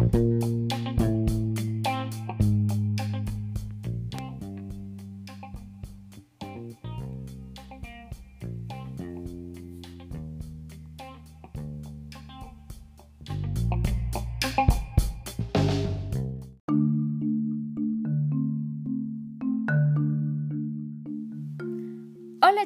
Hola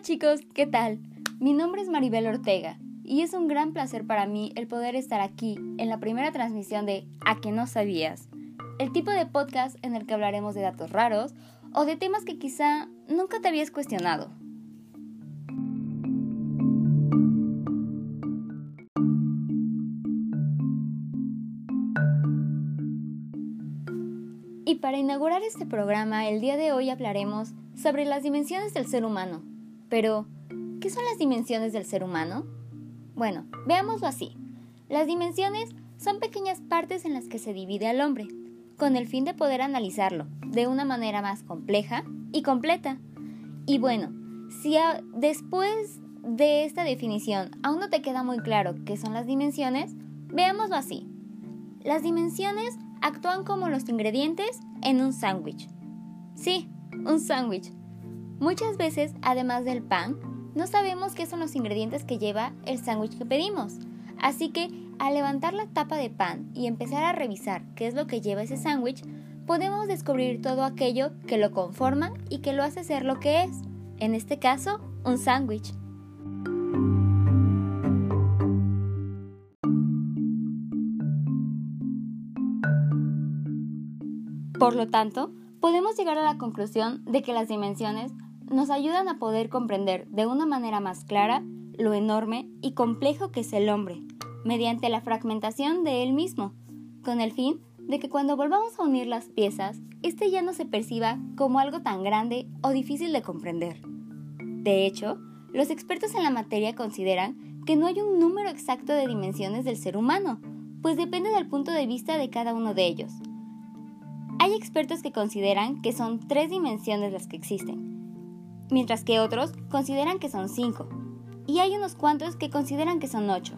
chicos, ¿qué tal? Mi nombre es Maribel Ortega y es un gran placer para mí el poder estar aquí en la primera transmisión de A que no sabías, el tipo de podcast en el que hablaremos de datos raros o de temas que quizá nunca te habías cuestionado. Y para inaugurar este programa, el día de hoy hablaremos sobre las dimensiones del ser humano. Pero, ¿qué son las dimensiones del ser humano? Bueno, veámoslo así. Las dimensiones son pequeñas partes en las que se divide al hombre, con el fin de poder analizarlo de una manera más compleja y completa. Y bueno, si después de esta definición aún no te queda muy claro qué son las dimensiones, veámoslo así. Las dimensiones actúan como los ingredientes en un sándwich. Sí, un sándwich. Muchas veces, además del pan, no sabemos qué son los ingredientes que lleva el sándwich que pedimos. Así que, al levantar la tapa de pan y empezar a revisar qué es lo que lleva ese sándwich, podemos descubrir todo aquello que lo conforma y que lo hace ser lo que es. En este caso, un sándwich. Por lo tanto, podemos llegar a la conclusión de que las dimensiones nos ayudan a poder comprender de una manera más clara lo enorme y complejo que es el hombre, mediante la fragmentación de él mismo, con el fin de que cuando volvamos a unir las piezas, éste ya no se perciba como algo tan grande o difícil de comprender. De hecho, los expertos en la materia consideran que no hay un número exacto de dimensiones del ser humano, pues depende del punto de vista de cada uno de ellos, hay expertos que consideran que son tres dimensiones las que existen, mientras que otros consideran que son cinco, y hay unos cuantos que consideran que son ocho.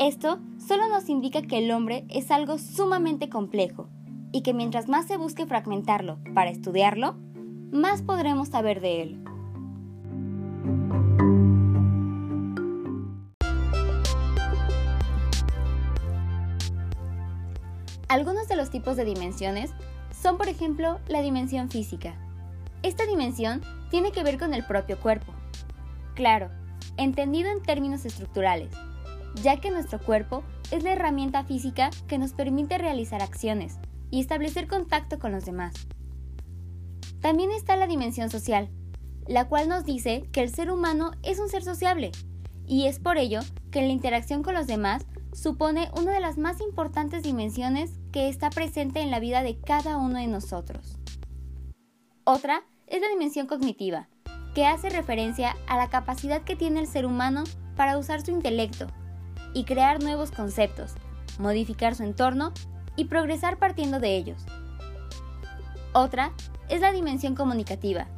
Esto solo nos indica que el hombre es algo sumamente complejo y que mientras más se busque fragmentarlo para estudiarlo, más podremos saber de él. Algunos de los tipos de dimensiones son, por ejemplo, la dimensión física. Esta dimensión tiene que ver con el propio cuerpo. Claro, entendido en términos estructurales, ya que nuestro cuerpo es la herramienta física que nos permite realizar acciones y establecer contacto con los demás. También está la dimensión social, la cual nos dice que el ser humano es un ser sociable, y es por ello que la interacción con los demás supone una de las más importantes dimensiones que está presente en la vida de cada uno de nosotros. Otra es la dimensión cognitiva, que hace referencia a la capacidad que tiene el ser humano para usar su intelecto y crear nuevos conceptos, modificar su entorno y progresar partiendo de ellos. Otra es la dimensión comunicativa.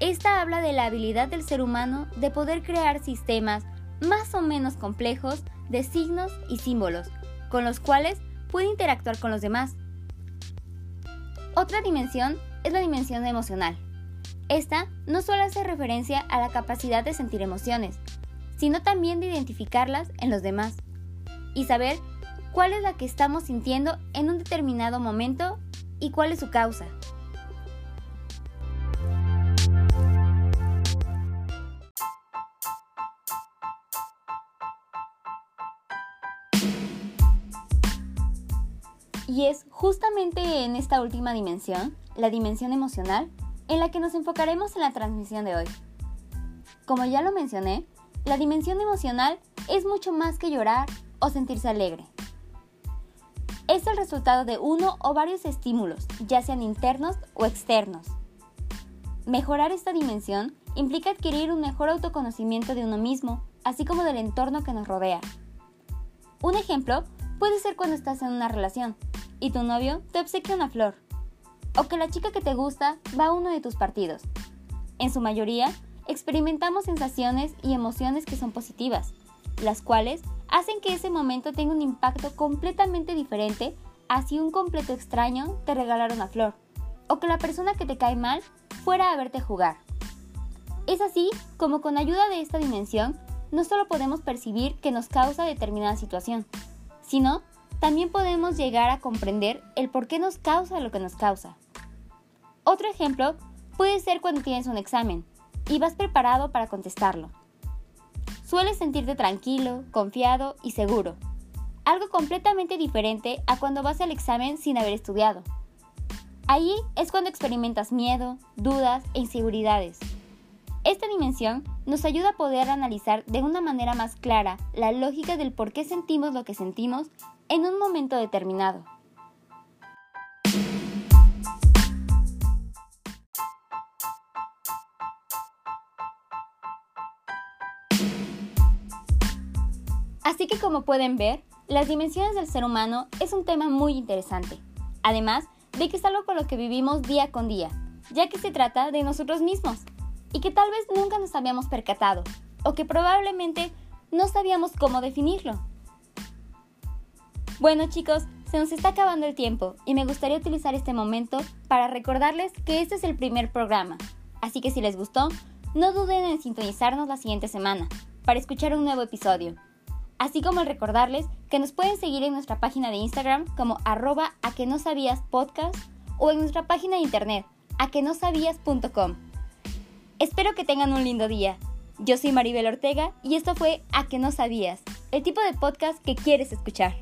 Esta habla de la habilidad del ser humano de poder crear sistemas más o menos complejos de signos y símbolos, con los cuales puede interactuar con los demás. Otra dimensión es la dimensión emocional. Esta no solo hace referencia a la capacidad de sentir emociones, sino también de identificarlas en los demás y saber cuál es la que estamos sintiendo en un determinado momento y cuál es su causa. Y es justamente en esta última dimensión, la dimensión emocional, en la que nos enfocaremos en la transmisión de hoy. Como ya lo mencioné, la dimensión emocional es mucho más que llorar o sentirse alegre. Es el resultado de uno o varios estímulos, ya sean internos o externos. Mejorar esta dimensión implica adquirir un mejor autoconocimiento de uno mismo, así como del entorno que nos rodea. Un ejemplo puede ser cuando estás en una relación y tu novio te obsequia una flor. O que la chica que te gusta va a uno de tus partidos. En su mayoría, experimentamos sensaciones y emociones que son positivas, las cuales hacen que ese momento tenga un impacto completamente diferente así un completo extraño te regalara una flor, o que la persona que te cae mal fuera a verte jugar. Es así como con ayuda de esta dimensión no solo podemos percibir que nos causa determinada situación, sino también podemos llegar a comprender el por qué nos causa lo que nos causa. Otro ejemplo puede ser cuando tienes un examen y vas preparado para contestarlo. Sueles sentirte tranquilo, confiado y seguro, algo completamente diferente a cuando vas al examen sin haber estudiado. Ahí es cuando experimentas miedo, dudas e inseguridades. Esta dimensión nos ayuda a poder analizar de una manera más clara la lógica del por qué sentimos lo que sentimos en un momento determinado. Así que como pueden ver, las dimensiones del ser humano es un tema muy interesante. Además de que es algo con lo que vivimos día con día, ya que se trata de nosotros mismos y que tal vez nunca nos habíamos percatado o que probablemente no sabíamos cómo definirlo. Bueno chicos, se nos está acabando el tiempo y me gustaría utilizar este momento para recordarles que este es el primer programa, así que si les gustó, no duden en sintonizarnos la siguiente semana para escuchar un nuevo episodio así como el recordarles que nos pueden seguir en nuestra página de Instagram como arroba a que no sabías podcast o en nuestra página de internet a que no sabías.com. Espero que tengan un lindo día. Yo soy Maribel Ortega y esto fue A que no sabías, el tipo de podcast que quieres escuchar.